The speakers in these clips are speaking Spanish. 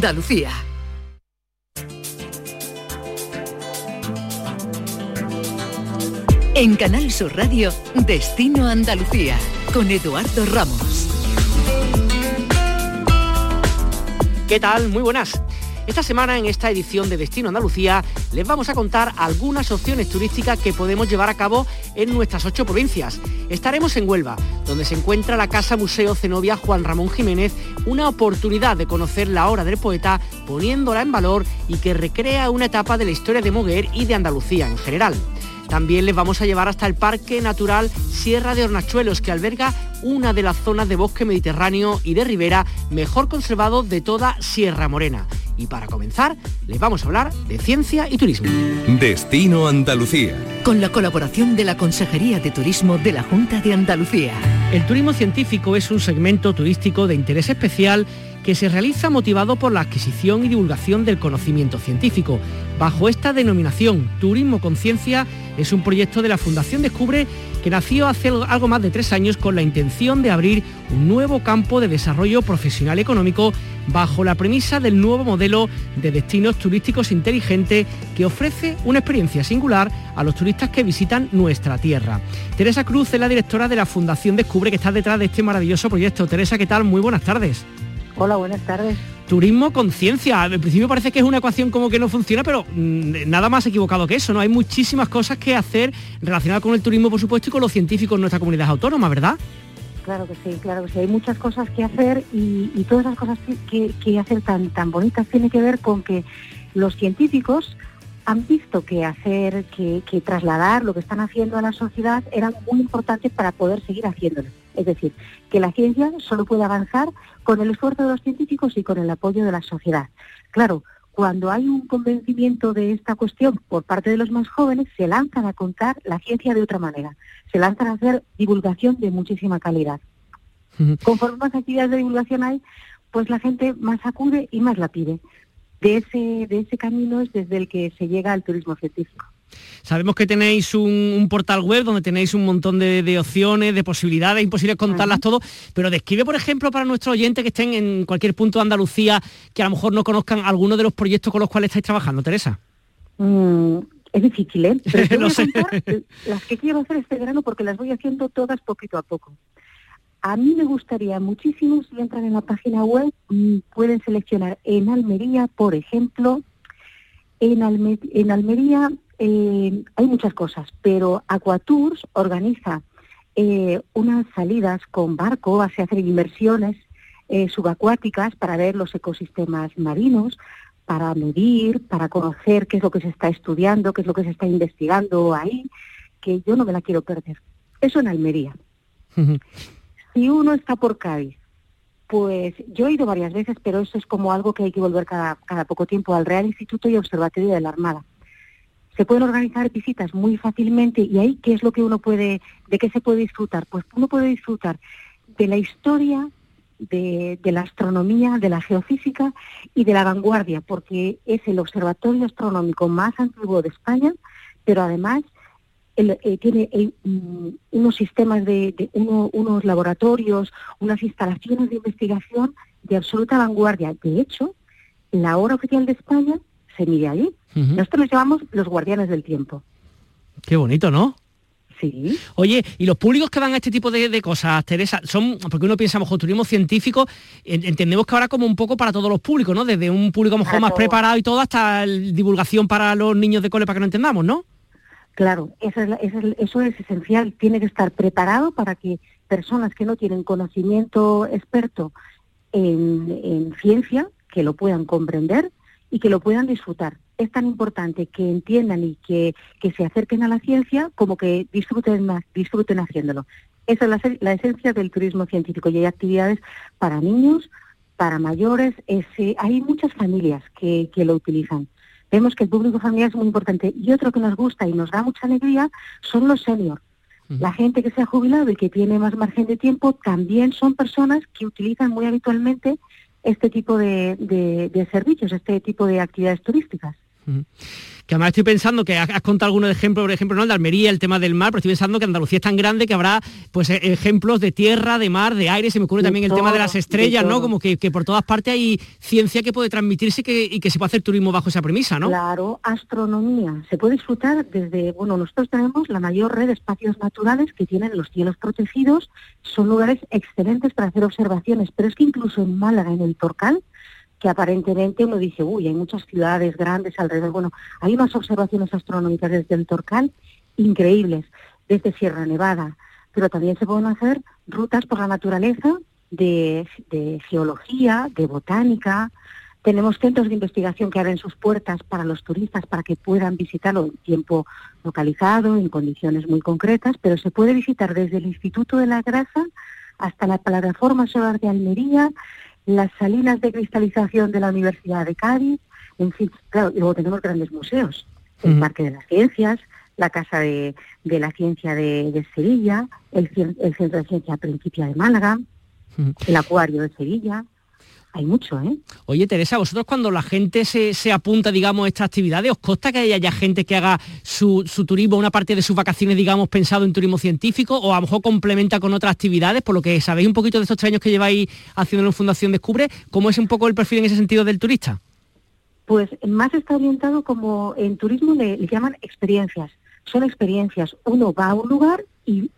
Andalucía. En Canal Sur Radio, Destino Andalucía, con Eduardo Ramos. ¿Qué tal? Muy buenas. Esta semana en esta edición de Destino Andalucía les vamos a contar algunas opciones turísticas que podemos llevar a cabo en nuestras ocho provincias. Estaremos en Huelva, donde se encuentra la Casa Museo Zenobia Juan Ramón Jiménez, una oportunidad de conocer la obra del poeta poniéndola en valor y que recrea una etapa de la historia de Moguer y de Andalucía en general. También les vamos a llevar hasta el Parque Natural Sierra de Hornachuelos, que alberga una de las zonas de bosque mediterráneo y de ribera mejor conservado de toda Sierra Morena. Y para comenzar, les vamos a hablar de ciencia y turismo. Destino Andalucía. Con la colaboración de la Consejería de Turismo de la Junta de Andalucía. El turismo científico es un segmento turístico de interés especial que se realiza motivado por la adquisición y divulgación del conocimiento científico. Bajo esta denominación, Turismo Conciencia es un proyecto de la Fundación Descubre que nació hace algo más de tres años con la intención de abrir un nuevo campo de desarrollo profesional económico bajo la premisa del nuevo modelo de destinos turísticos inteligente que ofrece una experiencia singular a los turistas que visitan nuestra tierra. Teresa Cruz es la directora de la Fundación Descubre que está detrás de este maravilloso proyecto. Teresa, ¿qué tal? Muy buenas tardes. Hola, buenas tardes. Turismo conciencia. Al principio parece que es una ecuación como que no funciona, pero mm, nada más equivocado que eso, ¿no? Hay muchísimas cosas que hacer relacionadas con el turismo, por supuesto, y con los científicos en nuestra comunidad autónoma, ¿verdad? Claro que sí, claro que sí. Hay muchas cosas que hacer y, todas las cosas que, que hacer tan, tan bonitas tiene que ver con que los científicos han visto que hacer, que, trasladar lo que están haciendo a la sociedad era muy importante para poder seguir haciéndolo. Es decir, que la ciencia solo puede avanzar con el esfuerzo de los científicos y con el apoyo de la sociedad. Claro, cuando hay un convencimiento de esta cuestión por parte de los más jóvenes, se lanzan a contar la ciencia de otra manera, se lanzan a hacer divulgación de muchísima calidad. Conforme más actividades de divulgación hay, pues la gente más acude y más la pide de ese, de ese camino es desde el que se llega al turismo científico. Sabemos que tenéis un, portal web donde tenéis un montón de, opciones, de posibilidades, imposible contarlas todo, pero describe, por ejemplo, para nuestros oyentes que estén en cualquier punto de Andalucía, que a lo mejor no conozcan algunos de los proyectos con los cuales estáis trabajando, Teresa. Mm, es difícil, ¿eh? Pero las que quiero hacer este verano porque las voy haciendo todas poquito a poco. A mí me gustaría muchísimo, si entran en la página web, mm, pueden seleccionar en Almería, por ejemplo, en, Almería eh, hay muchas cosas, pero Aquatours organiza eh, unas salidas con barco, hace hacer inmersiones eh, subacuáticas para ver los ecosistemas marinos, para medir, para conocer qué es lo que se está estudiando, qué es lo que se está investigando ahí, que yo no me la quiero perder. Eso en Almería. Si uno está por Cádiz, pues yo he ido varias veces, pero eso es como algo que hay que volver cada, poco tiempo al Real Instituto y Observatorio de la Armada. Se pueden organizar visitas muy fácilmente y ahí, ¿qué es lo que uno puede, de qué se puede disfrutar? Pues uno puede disfrutar de la historia, de, de, la astronomía, de la geofísica y de la vanguardia, porque es el observatorio astronómico más antiguo de España, pero además eh, tiene eh, mm, unos sistemas de, unos laboratorios, unas instalaciones de investigación de absoluta vanguardia. De hecho, la hora oficial de España se mide allí. Nosotros nos llamamos los guardianes del tiempo. Qué bonito, ¿no? Sí. Oye, ¿y los públicos que van a este tipo de, cosas, Teresa, son, porque uno piensa, mejor turismo científico, entendemos que ahora como un poco para todos los públicos, ¿no? Desde un público mejor más preparado y todo, hasta divulgación para los niños de cole para que no entendamos, ¿no? Claro, eso es, esencial. Tiene que estar preparado para que personas que no tienen conocimiento experto en, ciencia, que lo puedan comprender y que lo puedan disfrutar. Es tan importante que entiendan y que, se acerquen a la ciencia como que disfruten disfruten haciéndolo. Esa es la, esencia del turismo científico y hay actividades para niños, para mayores. hay muchas familias que lo utilizan vemos que el público familiar es muy importante. Y otro que nos gusta y nos da mucha alegría son los seniors. La gente que se ha jubilado y que tiene más margen de tiempo también son personas que utilizan muy habitualmente este tipo de, servicios, este tipo de actividades turísticas. Que además estoy pensando que has, contado algunos ejemplos, por ejemplo, ¿no? de Almería, el tema del mar, pero estoy pensando que Andalucía es tan grande que habrá pues e, ejemplos de tierra, de mar, de aire, se me ocurre también el tema de las estrellas, ¿no? Como que, por todas partes hay ciencia que puede transmitirse y que se puede hacer turismo bajo esa premisa, ¿no? Claro, astronomía. Se puede disfrutar desde, bueno, nosotros tenemos la mayor red de espacios naturales que tienen los cielos protegidos, son lugares excelentes para hacer observaciones, pero es que incluso en Málaga, en el Torcal, que aparentemente uno dice, uy, hay muchas ciudades grandes alrededor. Bueno, hay unas observaciones astronómicas desde el Torcal increíbles, desde Sierra Nevada, pero también se pueden hacer rutas por la naturaleza de, geología, de botánica. Tenemos centros de investigación que abren sus puertas para los turistas para que puedan visitarlo en tiempo localizado, en condiciones muy concretas, pero se puede visitar desde el Instituto de la Grasa hasta la plataforma solar de Almería, las salinas de cristalización de la Universidad de Cádiz, en fin, claro, luego tenemos grandes museos, el Parque de las Ciencias, la Casa de, la Ciencia de, Sevilla, el, Centro de Ciencia Principia de Málaga, el Acuario de Sevilla, hay mucho, ¿eh? Oye, Teresa, vosotros cuando la gente se, apunta, digamos, a estas actividades, ¿os consta que haya gente que haga su, turismo, una parte de sus vacaciones, digamos, pensado en turismo científico, o a lo mejor complementa con otras actividades, por lo que sabéis un poquito de estos tres años que lleváis haciendo en Fundación Descubre, ¿cómo es un poco el perfil en ese sentido del turista? Pues más está orientado como en turismo le, llaman experiencias. Son experiencias. Uno va a un lugar y,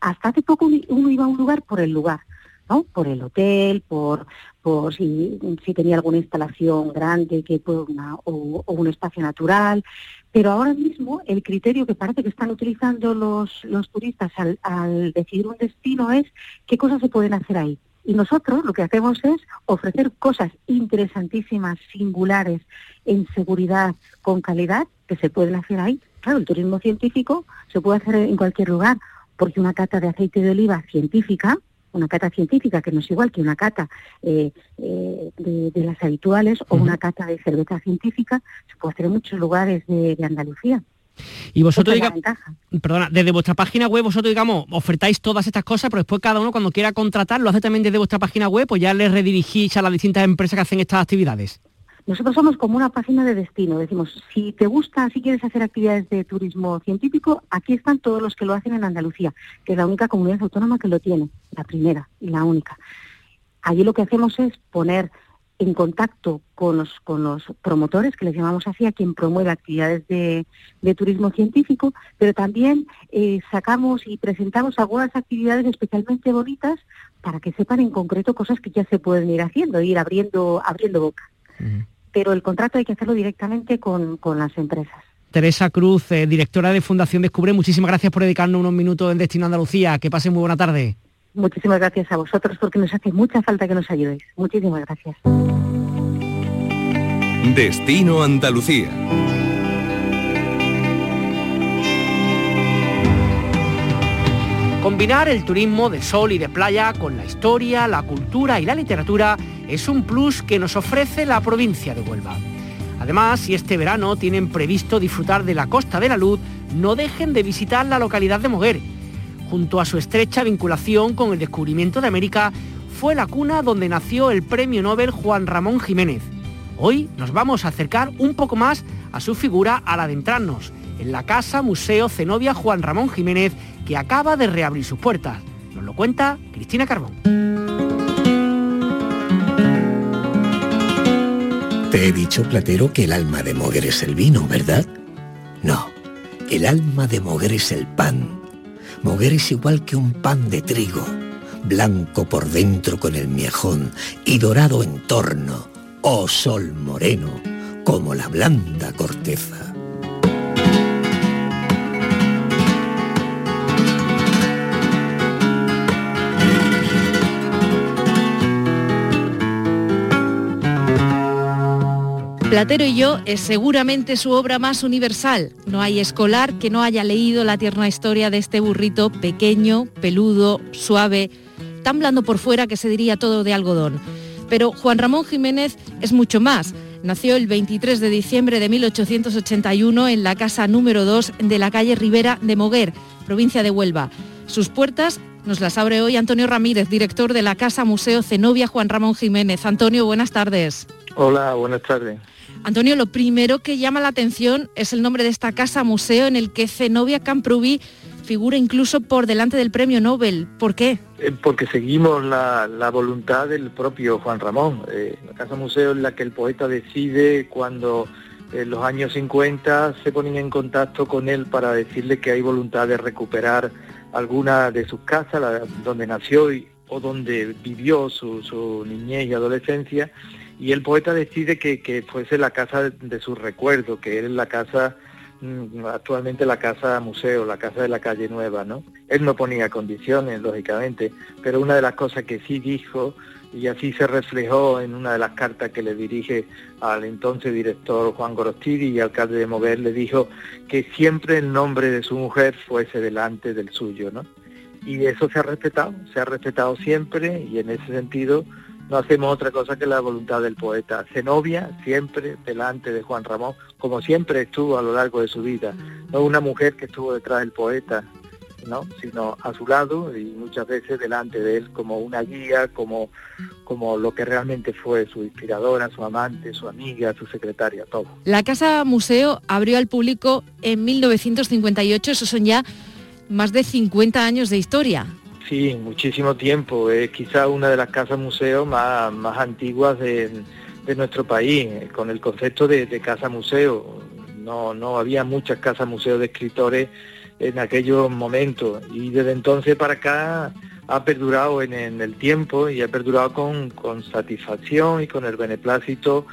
hasta hace poco uno iba a un lugar por el lugar. ¿no? por el hotel, por, por si, tenía alguna instalación grande que una, o, un espacio natural. Pero ahora mismo el criterio que parece que están utilizando los, los turistas al, al decidir un destino es qué cosas se pueden hacer ahí. Y nosotros lo que hacemos es ofrecer cosas interesantísimas, singulares, en seguridad, con calidad, que se pueden hacer ahí. Claro, el turismo científico se puede hacer en cualquier lugar, porque una cata de aceite de oliva científica una cata científica, que no es igual que una cata eh, eh, de, las habituales, o una cata de cerveza científica, se puede hacer en muchos lugares de, Andalucía. Y vosotros, digamos, perdona, desde vuestra página web vosotros, digamos, ofertáis todas estas cosas, pero después cada uno cuando quiera contratar lo hace también desde vuestra página web, o ya les redirigís a las distintas empresas que hacen estas actividades. Nosotros somos como una página de destino. Decimos, si te gusta, si quieres hacer actividades de turismo científico, aquí están todos los que lo hacen en Andalucía, que es la única comunidad autónoma que lo tiene, la primera y la única. Allí lo que hacemos es poner en contacto con los, promotores, que les llamamos así, a quien promueve actividades de, turismo científico, pero también eh, sacamos y presentamos algunas actividades especialmente bonitas para que sepan en concreto cosas que ya se pueden ir haciendo, ir abriendo, abriendo boca pero el contrato hay que hacerlo directamente con, las empresas. Teresa Cruz, eh, directora de Fundación Descubre, muchísimas gracias por dedicarnos unos minutos en Destino Andalucía. Que pasen muy buena tarde. Muchísimas gracias a vosotros porque nos hace mucha falta que nos ayudéis. Muchísimas gracias. Destino Andalucía. Combinar el turismo de sol y de playa con la historia, la cultura y la literatura es un plus que nos ofrece la provincia de Huelva. Además, si este verano tienen previsto disfrutar de la Costa de la Luz, no dejen de visitar la localidad de Moguer. Junto a su estrecha vinculación con el descubrimiento de América, fue la cuna donde nació el premio Nobel Juan Ramón Jiménez. Hoy nos vamos a acercar un poco más a su figura al adentrarnos en la Casa Museo Zenobia Juan Ramón Jiménez, que acaba de reabrir sus puertas. Nos lo cuenta Cristina Carbón. Te he dicho, Platero, que el alma de Moguer es el vino, ¿verdad? No, el alma de Moguer es el pan. Moguer es igual que un pan de trigo, blanco por dentro con el miejón y dorado en torno, oh sol moreno, como la blanda corteza. Platero y yo es seguramente su obra más universal. No hay escolar que no haya leído la tierna historia de este burrito pequeño, peludo, suave, tan blando por fuera que se diría todo de algodón. Pero Juan Ramón Jiménez es mucho más. Nació el 23 de diciembre de 1881 en la casa número 2 de la calle Rivera de Moguer, provincia de Huelva. Sus puertas nos las abre hoy Antonio Ramírez, director de la Casa Museo Zenobia Juan Ramón Jiménez. Antonio, buenas tardes. Hola, buenas tardes. Antonio, lo primero que llama la atención es el nombre de esta casa museo en el que Zenobia Camprubí figura incluso por delante del premio Nobel. ¿Por qué? Eh, porque seguimos la, voluntad del propio Juan Ramón. Eh, la Casa Museo es la que el poeta decide cuando en los años 50 se ponen en contacto con él para decirle que hay voluntad de recuperar alguna de sus casas, donde nació o donde vivió su, niñez y adolescencia, y el poeta decide que, fuese la casa de, su recuerdo, que es la casa mm, actualmente la casa museo, la casa de la calle nueva, ¿no? Él no ponía condiciones, lógicamente, pero una de las cosas que sí dijo y así se reflejó en una de las cartas que le dirige al entonces director Juan Gorostiri y alcalde de Moguer, le dijo que siempre el nombre de su mujer fuese delante del suyo, ¿no? Y eso se ha respetado, se ha respetado siempre y en ese sentido no hacemos otra cosa que la voluntad del poeta. Zenobia siempre delante de Juan Ramón, como siempre estuvo a lo largo de su vida, no una mujer que estuvo detrás del poeta, sino a su lado y muchas veces delante de él como una guía, como, como lo que realmente fue su inspiradora, su amante, su amiga, su secretaria, todo. La Casa Museo abrió al público en 1958, esos son ya más de 50 años de historia. Sí, muchísimo tiempo. Es quizá una de las casas museo más, más antiguas de, nuestro país, con el concepto de, de casa museo. No, no había muchas casas museo de escritores en aquellos momentos y desde entonces para acá ha perdurado en, el tiempo y ha perdurado con, satisfacción y con el beneplácito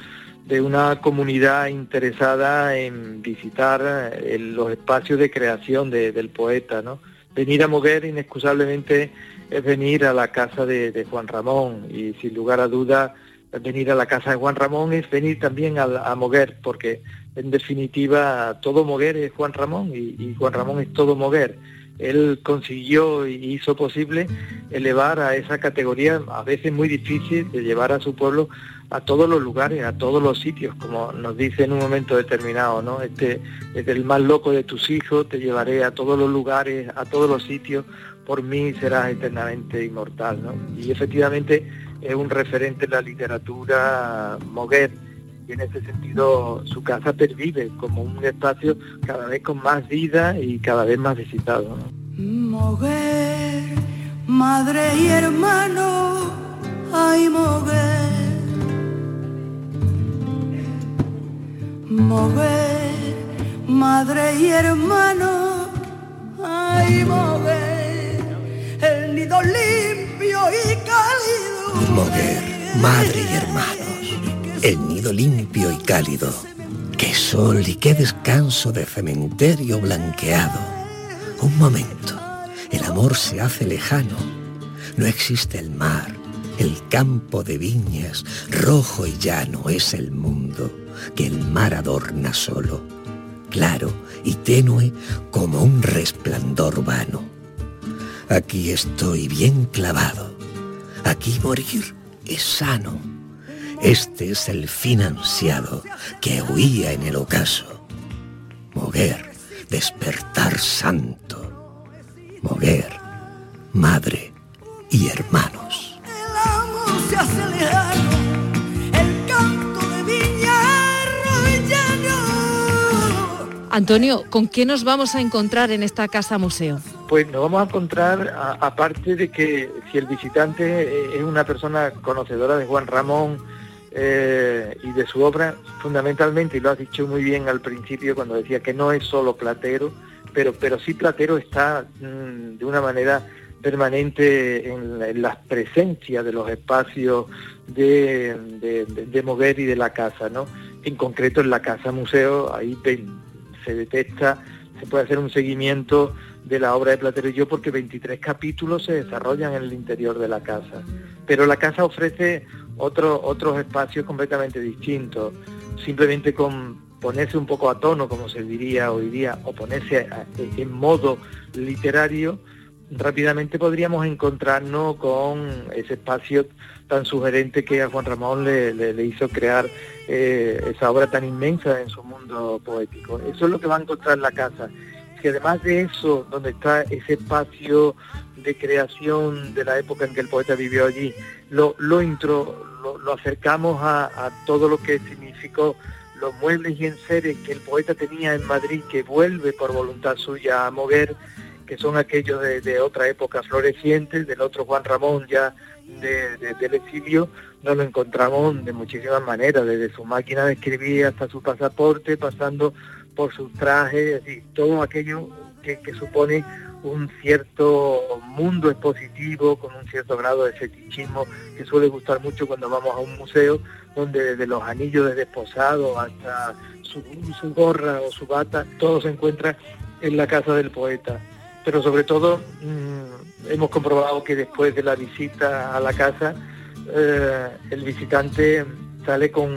de una comunidad interesada en visitar eh, los espacios de creación del poeta. ¿no? Venir a Moguer inexcusablemente es venir a la casa de, Juan Ramón y sin lugar a duda venir a la casa de Juan Ramón es venir también a, Moguer porque en definitiva, todo Moguer es Juan Ramón y, Juan Ramón es todo Moguer. Él consiguió y hizo posible elevar a esa categoría, a veces muy difícil, de llevar a su pueblo a todos los lugares, a todos los sitios, como nos dice en un momento determinado, ¿no? Este, es el más loco de tus hijos, te llevaré a todos los lugares, a todos los sitios, por mí serás eternamente inmortal, ¿no? Y efectivamente es un referente en la literatura Moguer y en ese sentido su casa pervive como un espacio cada vez con más vida y cada vez más visitado. Moguer, madre y hermano, ay Moguer. Moguer, madre y hermano, ay Moguer. El nido limpio y cálido. Moguer, madre y hermano el nido limpio y cálido. Qué sol y qué descanso de cementerio blanqueado. Un momento, el amor se hace lejano. No existe el mar, el campo de viñas, rojo y llano es el mundo que el mar adorna solo, claro y tenue como un resplandor vano. Aquí estoy bien clavado, aquí morir es sano este es el fin ansiado que huía en el ocaso. Moguer, despertar santo. Moguer, madre y Antonio, ¿con qué nos vamos a encontrar en esta casa museo? Pues nos vamos a encontrar, aparte de que si el visitante eh, es una persona conocedora de Juan Ramón, eh, y de su obra, fundamentalmente, y lo has dicho muy bien al principio cuando decía que no es solo Platero, pero, pero sí Platero está mm, de una manera permanente en, las presencias de los espacios de, de, Moguer y de la casa, ¿no? En concreto en la casa museo, ahí se detecta, se puede hacer un seguimiento de la obra de Platero y yo porque 23 capítulos se desarrollan en el interior de la casa. Pero la casa ofrece otros espacios completamente distintos, simplemente con ponerse un poco a tono, como se diría hoy día, o ponerse en modo literario, rápidamente podríamos encontrarnos con ese espacio tan sugerente que a Juan Ramón le, hizo crear eh, esa obra tan inmensa en su mundo poético. Eso es lo que va a encontrar en la casa. Que además de eso, donde está ese espacio de creación de la época en que el poeta vivió allí, lo, lo, intro, lo, lo acercamos a, todo lo que significó los muebles y enseres que el poeta tenía en Madrid, que vuelve por voluntad suya a mover, que son aquellos de, otra época floreciente, del otro Juan Ramón ya del exilio, nos lo encontramos de muchísimas maneras, desde su máquina de escribir hasta su pasaporte, pasando por sus trajes, así, todo aquello que, supone un cierto mundo expositivo con un cierto grado de fetichismo que suele gustar mucho cuando vamos a un museo donde desde los anillos de desposado hasta su, gorra o su bata todo se encuentra en la casa del poeta pero sobre todo mm, hemos comprobado que después de la visita a la casa eh, el visitante sale con,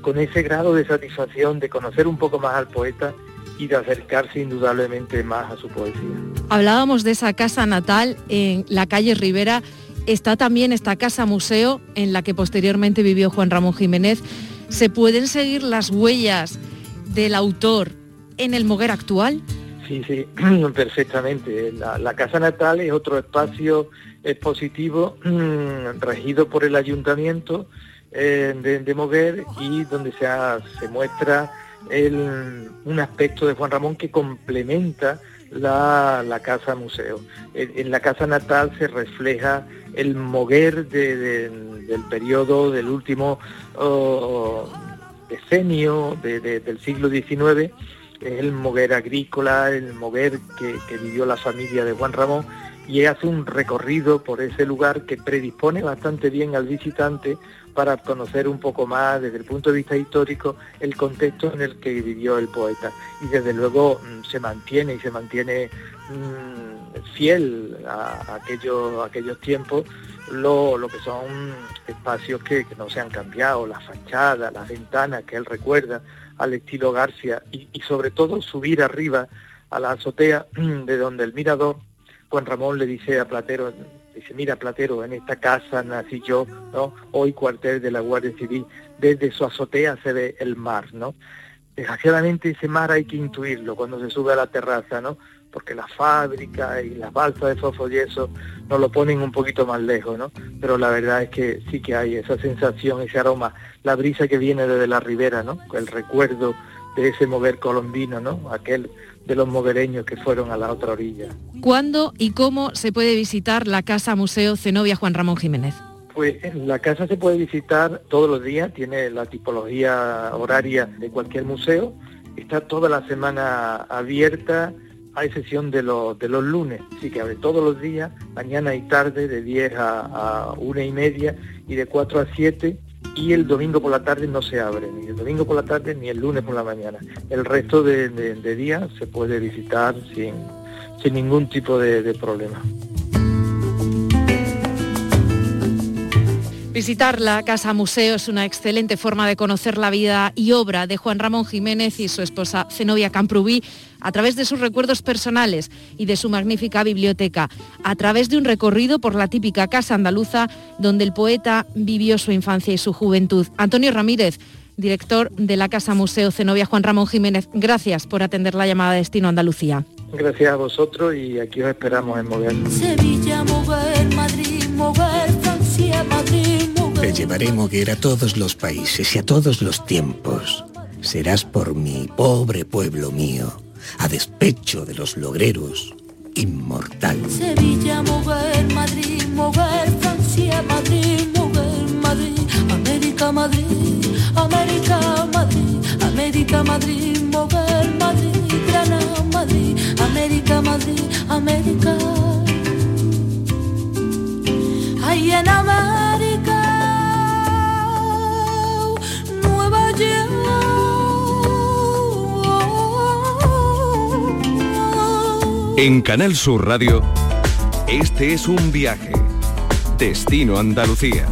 con ese grado de satisfacción de conocer un poco más al poeta y de acercarse indudablemente más a su poesía. Hablábamos de esa casa natal en la calle Rivera. Está también esta casa museo en la que posteriormente vivió Juan Ramón Jiménez. ¿Se pueden seguir las huellas del autor en el Moguer actual? Sí, sí, perfectamente. La, casa natal es otro espacio expositivo mm, regido por el ayuntamiento eh, de, Moguer y donde se, se muestra un aspecto de Juan Ramón que complementa la, casa museo. En, la casa natal se refleja el moguer del periodo del último decenio del siglo XIX, el moguer agrícola, el moguer que, que vivió la familia de Juan Ramón y hace un recorrido por ese lugar que predispone bastante bien al visitante para conocer un poco más desde el punto de vista histórico el contexto en el que vivió el poeta. Y desde luego mm, se mantiene y se mantiene mm, fiel a, aquellos, aquellos tiempos lo, que son espacios que, no se han cambiado, la fachada, las ventanas que él recuerda al estilo García y, y sobre todo subir arriba a la azotea de donde el mirador, Juan Ramón le dice a Platero, Dice, mira Platero, en esta casa nací yo, ¿no? Hoy cuartel de la Guardia Civil. Desde su azotea se ve el mar, ¿no? Desgraciadamente ese mar hay que intuirlo cuando se sube a la terraza, ¿no? Porque la fábrica y las balsas de fosfoyeso nos lo ponen un poquito más lejos, ¿no? Pero la verdad es que sí que hay esa sensación, ese aroma, la brisa que viene desde la ribera, ¿no? El recuerdo de ese mover colombino, ¿no? Aquel de los moguereños que fueron a la otra orilla. ¿Cuándo y cómo se puede visitar la Casa Museo Zenobia Juan Ramón Jiménez? Pues la casa se puede visitar todos los días, tiene la tipología horaria de cualquier museo, está toda la semana abierta, a excepción de, los, de los lunes, sí que abre todos los días, mañana y tarde, de 10 a, una y media y de 4 a 7 y el domingo por la tarde no se abre, ni el domingo por la tarde ni el lunes por la mañana. El resto de, días se puede visitar sin, sin ningún tipo de problema. Visitar la Casa Museo es una excelente forma de conocer la vida y obra de Juan Ramón Jiménez y su esposa Zenobia Camprubí a través de sus recuerdos personales y de su magnífica biblioteca, a través de un recorrido por la típica casa andaluza donde el poeta vivió su infancia y su juventud. Antonio Ramírez, director de la Casa Museo Zenobia Juan Ramón Jiménez, gracias por atender la llamada de Destino Andalucía. Gracias a vosotros y aquí os esperamos en Mover. Sevilla, Mover, Madrid, Mover, Francia, Madrid. Te llevaré Moguer a todos los países y a todos los tiempos. Serás por mi pobre pueblo mío, a despecho de los logreros, inmortal. Sevilla, Moguer, Madrid, Moguer, Francia, Madrid, Moguer, Madrid, América, Madrid, América, Madrid, América, Madrid, Moguer, Madrid, Granada, Madrid, América, Madrid, América. En Canal Sur Radio, este es un viaje. Destino Andalucía.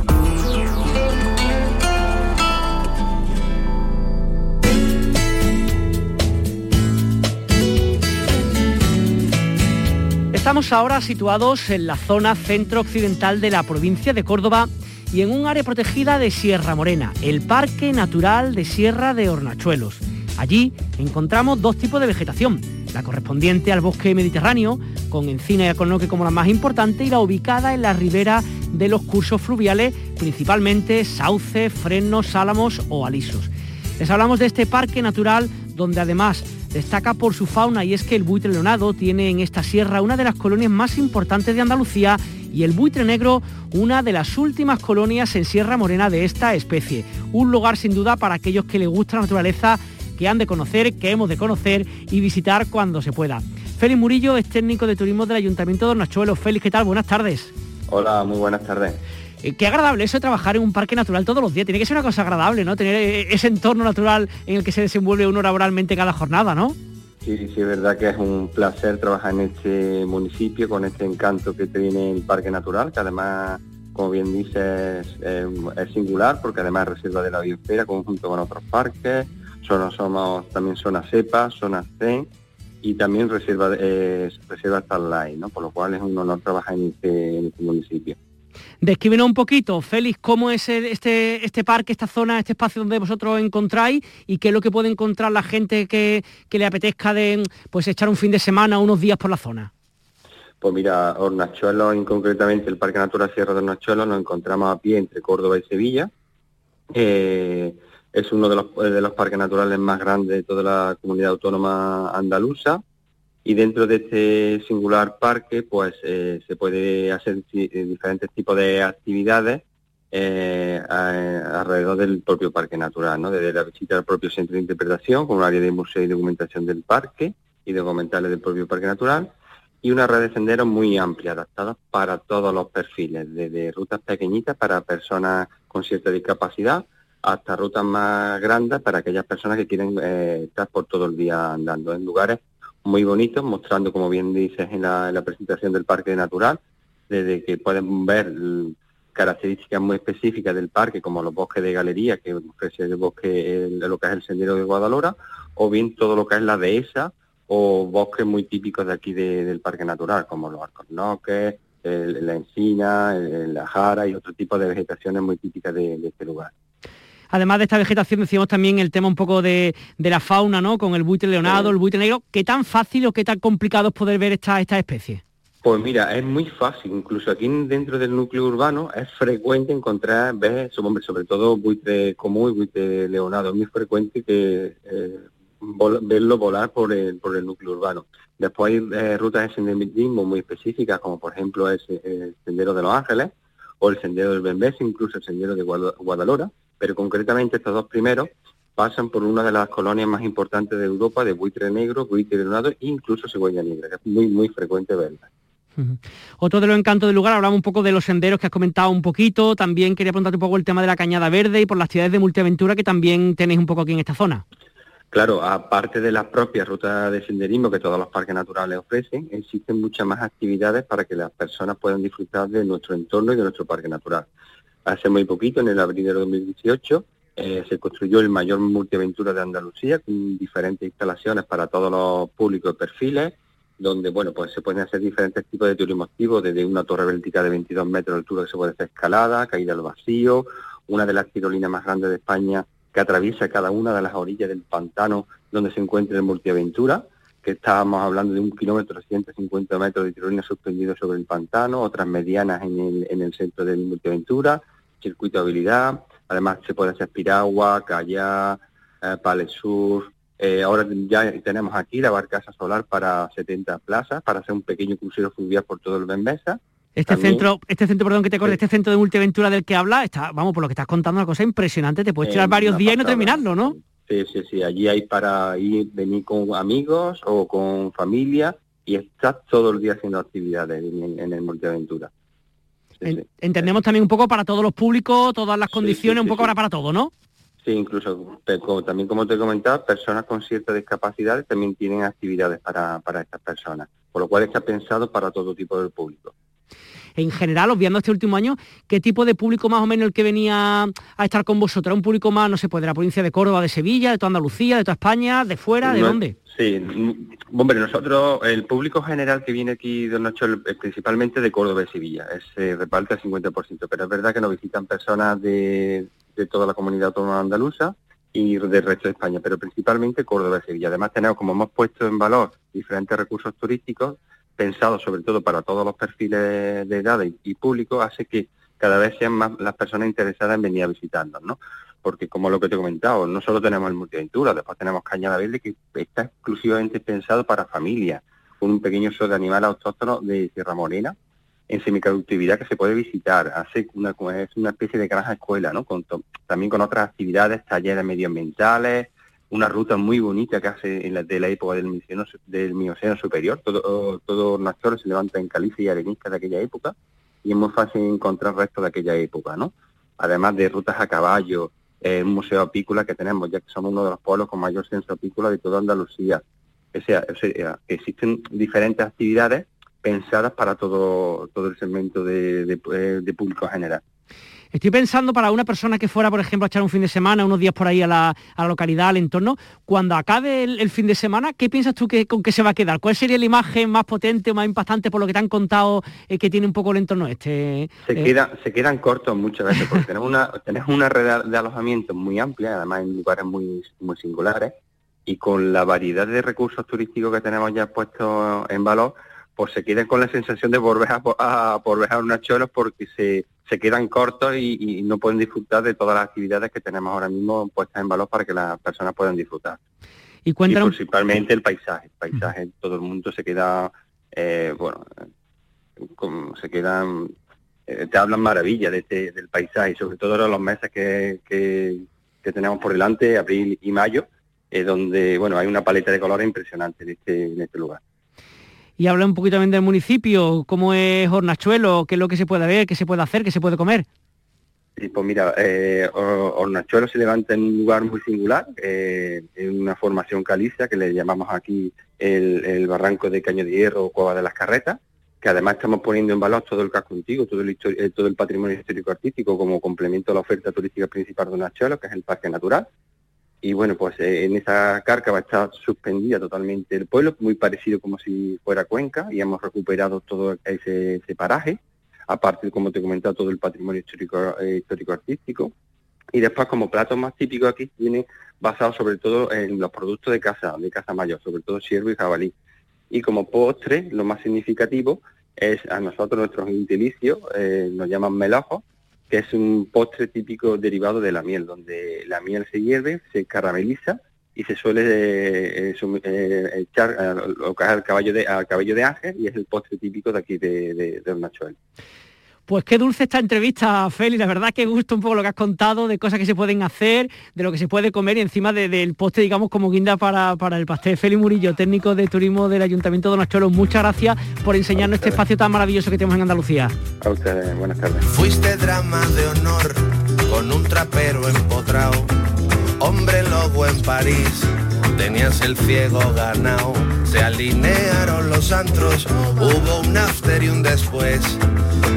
Estamos ahora situados en la zona centro-occidental de la provincia de Córdoba y en un área protegida de Sierra Morena, el Parque Natural de Sierra de Hornachuelos. Allí encontramos dos tipos de vegetación, la correspondiente al bosque mediterráneo, con encina y alcornoque como la más importante, y la ubicada en la ribera de los cursos fluviales, principalmente sauces, frenos, álamos o alisos. Les hablamos de este parque natural donde además destaca por su fauna y es que el buitre leonado tiene en esta sierra una de las colonias más importantes de Andalucía y el buitre negro una de las últimas colonias en Sierra Morena de esta especie. Un lugar sin duda para aquellos que les gusta la naturaleza, que han de conocer, que hemos de conocer y visitar cuando se pueda. Félix Murillo es técnico de turismo del Ayuntamiento de Hornachuelo. Félix, ¿qué tal? Buenas tardes. Hola, muy buenas tardes. Eh, qué agradable eso de trabajar en un parque natural todos los días. Tiene que ser una cosa agradable, ¿no? Tener eh, ese entorno natural en el que se desenvuelve uno laboralmente cada jornada, ¿no? Sí, sí, es verdad que es un placer trabajar en este municipio con este encanto que tiene el Parque Natural, que además, como bien dices, es, singular porque además es reserva de la biosfera conjunto con otros parques, somos, somos también zona cepa, zona C y también reserva, eh, reserva Starlight, ¿no? por lo cual es un honor trabajar en este, en este municipio. Descríbenos un poquito, Félix, cómo es este, este parque, esta zona, este espacio donde vosotros encontráis y qué es lo que puede encontrar la gente que, le apetezca de pues echar un fin de semana, unos días por la zona. Pues mira, Hornachuelo, en concretamente el Parque Natural Sierra de Hornachuelo, nos encontramos a pie entre Córdoba y Sevilla. Eh, es uno de los, de los parques naturales más grandes de toda la comunidad autónoma andaluza y dentro de este singular parque pues eh, se puede hacer eh, diferentes tipos de actividades eh, alrededor del propio parque natural, ¿no? desde la visita al propio centro de interpretación con un área de museo y documentación del parque y documentales del propio parque natural y una red de senderos muy amplia, adaptada para todos los perfiles, desde rutas pequeñitas para personas con cierta discapacidad hasta rutas más grandes para aquellas personas que quieren estar por todo el día andando en lugares muy bonitos, mostrando, como bien dices en la, presentación del parque natural, desde que pueden ver características muy específicas del parque, como los bosques de galería, que ofrece el bosque, lo que es el sendero de Guadalora, o bien todo lo que es la dehesa, o bosques muy típicos de aquí del parque natural, como los arcornoques, la encina, la jara y otro tipo de vegetaciones muy típicas de este lugar. Además de esta vegetación, decíamos también el tema un poco de, la fauna, ¿no? Con el buitre leonado, el buitre negro. ¿Qué tan fácil o qué tan complicado es poder ver esta, esta especie? Pues mira, es muy fácil, incluso aquí dentro del núcleo urbano es frecuente encontrar, ves, sobre todo buitre común y buitre leonado, es muy frecuente que eh, verlo volar por el, por el núcleo urbano. Después hay eh, rutas de senderismo muy específicas, como por ejemplo es el Sendero de los Ángeles o el Sendero del Bembés, incluso el Sendero de Guadalora, pero concretamente estos dos primeros pasan por una de las colonias más importantes de Europa de buitre negro, buitre leonado e incluso cigüeña negra, que es muy, muy frecuente verla. Otro de los encantos del lugar, hablamos un poco de los senderos que has comentado un poquito, también quería preguntarte un poco el tema de la cañada verde y por las actividades de multiaventura que también tenéis un poco aquí en esta zona. Claro, aparte de las propias rutas de senderismo que todos los parques naturales ofrecen, existen muchas más actividades para que las personas puedan disfrutar de nuestro entorno y de nuestro parque natural. Hace muy poquito, en el abril de 2018, eh, se construyó el mayor multiaventura de Andalucía, con diferentes instalaciones para todos los públicos perfiles, donde bueno pues se pueden hacer diferentes tipos de turismo activo, desde una torre vertical de 22 metros de altura que se puede hacer escalada, caída al vacío, una de las tirolinas más grandes de España que atraviesa cada una de las orillas del pantano donde se encuentra el multiaventura, que estábamos hablando de un kilómetro 150 metros de tirolina suspendido sobre el pantano, otras medianas en el, en el centro del multiaventura, circuito de habilidad, además se puede hacer piragua, kayak, eh, palesur, eh, ahora ya tenemos aquí la barcaza solar para 70 plazas, para hacer un pequeño crucero fluvial por todo el Benbesa. Este centro, este centro, perdón que te corte, este centro de multiaventura del que habla, está, vamos, por lo que estás contando, una cosa impresionante, te puedes tirar varios días y no terminarlo, ¿no? Sí, sí, sí, allí hay para ir, venir con amigos o con familia y estás todo el día haciendo actividades en el multiaventura entendemos también un poco para todos los públicos, todas las condiciones, un poco ahora para todo, ¿no? Sí, incluso también como te comentaba, personas con ciertas discapacidades también tienen actividades para, para estas personas, por lo cual está pensado para todo tipo de público en general, obviando este último año, ¿qué tipo de público más o menos el que venía a estar con vosotros? ¿Un público más, no sé, pues de la provincia de Córdoba, de Sevilla, de toda Andalucía, de toda España, de fuera, de dónde? Sí, hombre, nosotros, el público general que viene aquí de noche es principalmente de Córdoba y Sevilla, se reparte al 50%, pero es verdad que nos visitan personas de, toda la comunidad autónoma andaluza y del resto de España, pero principalmente Córdoba y Sevilla. Además tenemos, como hemos puesto en valor diferentes recursos turísticos, pensado sobre todo para todos los perfiles de edad y, público, hace que cada vez sean más las personas interesadas en venir a visitarnos, ¿no? Porque como lo que te he comentado, no solo tenemos el multiaventura, después tenemos Cañada Verde que está exclusivamente pensado para familias, con un pequeño show de animal autóctono de Sierra Morena, en semicaductividad que se puede visitar, hace una, es una especie de granja escuela, ¿no? Con también con otras actividades, talleres medioambientales, una ruta muy bonita que hace en la, de la época del Mioceno, del Mioceno superior, todo, todo Nachoro se levanta en caliza y arenisca de aquella época, y es muy fácil encontrar restos de aquella época, ¿no? Además de rutas a caballo, eh, un museo apícola que tenemos, ya que somos uno de los pueblos con mayor censo apícola de toda Andalucía. O sea, existen diferentes actividades pensadas para todo, todo el segmento de, de público general. Estoy pensando para una persona que fuera, por ejemplo, a echar un fin de semana, unos días por ahí a la, localidad, al entorno, cuando acabe el, fin de semana, ¿qué piensas tú que, con qué se va a quedar? ¿Cuál sería la imagen más potente o más impactante por lo que te han contado eh, que tiene un poco el entorno este? Se, eh? se quedan cortos muchas veces porque tenemos una, tenemos una red de alojamiento muy amplia, además en lugares muy, muy singulares, y con la variedad de recursos turísticos que tenemos ya puestos en valor, pues se quedan con la sensación de volver a, a, volver a unos cholos porque se se quedan cortos y, no pueden disfrutar de todas las actividades que tenemos ahora mismo puestas en valor para que las personas puedan disfrutar. Y, principalmente el paisaje. El paisaje, todo el mundo se queda, eh, bueno, como se quedan, eh, te hablan maravilla de este, del paisaje, sobre todo en los meses que, que, tenemos por delante, abril y mayo, eh, donde, bueno, hay una paleta de colores impresionante en este, en este lugar y habla un poquito también del municipio, cómo es Hornachuelo, qué es lo que se puede ver, qué se puede hacer, qué se puede comer. Sí, pues mira, eh, Hornachuelo se levanta en un lugar muy singular, eh, en una formación caliza que le llamamos aquí el, barranco de Caño de Hierro o Cueva de las Carretas, que además estamos poniendo en valor todo el casco antiguo, todo el, eh, todo el patrimonio histórico-artístico como complemento a la oferta turística principal de Hornachuelo, que es el Parque Natural y bueno, pues eh, en esa cárcava está suspendida totalmente el pueblo, muy parecido como si fuera Cuenca, y hemos recuperado todo ese, paraje, aparte, como te he comentado, todo el patrimonio histórico, eh, histórico artístico. Y después, como platos más típicos aquí, tiene basado sobre todo en los productos de casa, de casa mayor, sobre todo ciervo y jabalí. Y como postre, lo más significativo es a nosotros, nuestros gentilicios, eh, nos llaman melojos, que es un postre típico derivado de la miel, donde la miel se hierve, se carameliza y se suele eh, eh, echar al caballo de al cabello de ángel y es el postre típico de aquí de, de, de pues qué dulce esta entrevista, Feli. La verdad que gusta un poco lo que has contado de cosas que se pueden hacer, de lo que se puede comer y encima del poste, digamos, como guinda para, para, el pastel. Feli Murillo, técnico de turismo del Ayuntamiento de Donachuelo. Muchas gracias por enseñarnos este espacio tan maravilloso que tenemos en Andalucía. A ustedes, buenas tardes. Fuiste drama de honor con un trapero empotrado, hombre lobo en París tenías el ciego ganado. Se alinearon los antros, hubo un after y un después.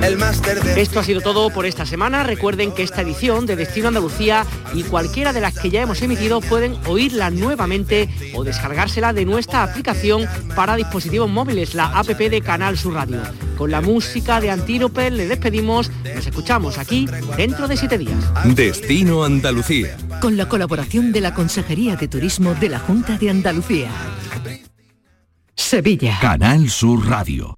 El máster de... Esto ha sido todo por esta semana. Recuerden que esta edición de Destino Andalucía y cualquiera de las que ya hemos emitido pueden oírla nuevamente o descargársela de nuestra aplicación para dispositivos móviles, la APP de Canal Sur Radio. Con la música de Antírope le despedimos. Nos escuchamos aquí dentro de siete días. Destino Andalucía. Con la colaboración de la Consejería de Turismo de la Junta de Andalucía. Sevilla. Canal Sur Radio.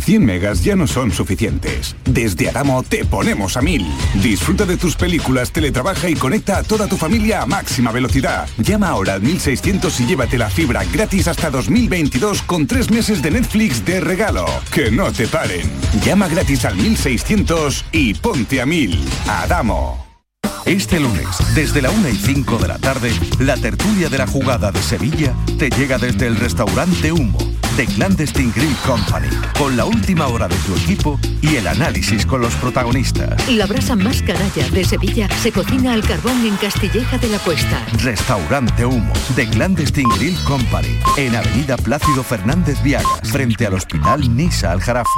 100 megas ya no son suficientes. Desde Adamo te ponemos a 1000. Disfruta de tus películas, teletrabaja y conecta a toda tu familia a máxima velocidad. Llama ahora al 1600 y llévate la fibra gratis hasta 2022 con tres meses de Netflix de regalo. Que no te paren. Llama gratis al 1600 y ponte a 1000. Adamo. Este lunes, desde la 1 y 5 de la tarde, la tertulia de la jugada de Sevilla te llega desde el restaurante Humo de Clandestine Grill Company, con la última hora de tu equipo y el análisis con los protagonistas. La brasa más canalla de Sevilla se cocina al carbón en Castilleja de la Cuesta. Restaurante Humo de Clandestine Grill Company, en Avenida Plácido Fernández Viagas, frente al Hospital Nisa Aljarafe.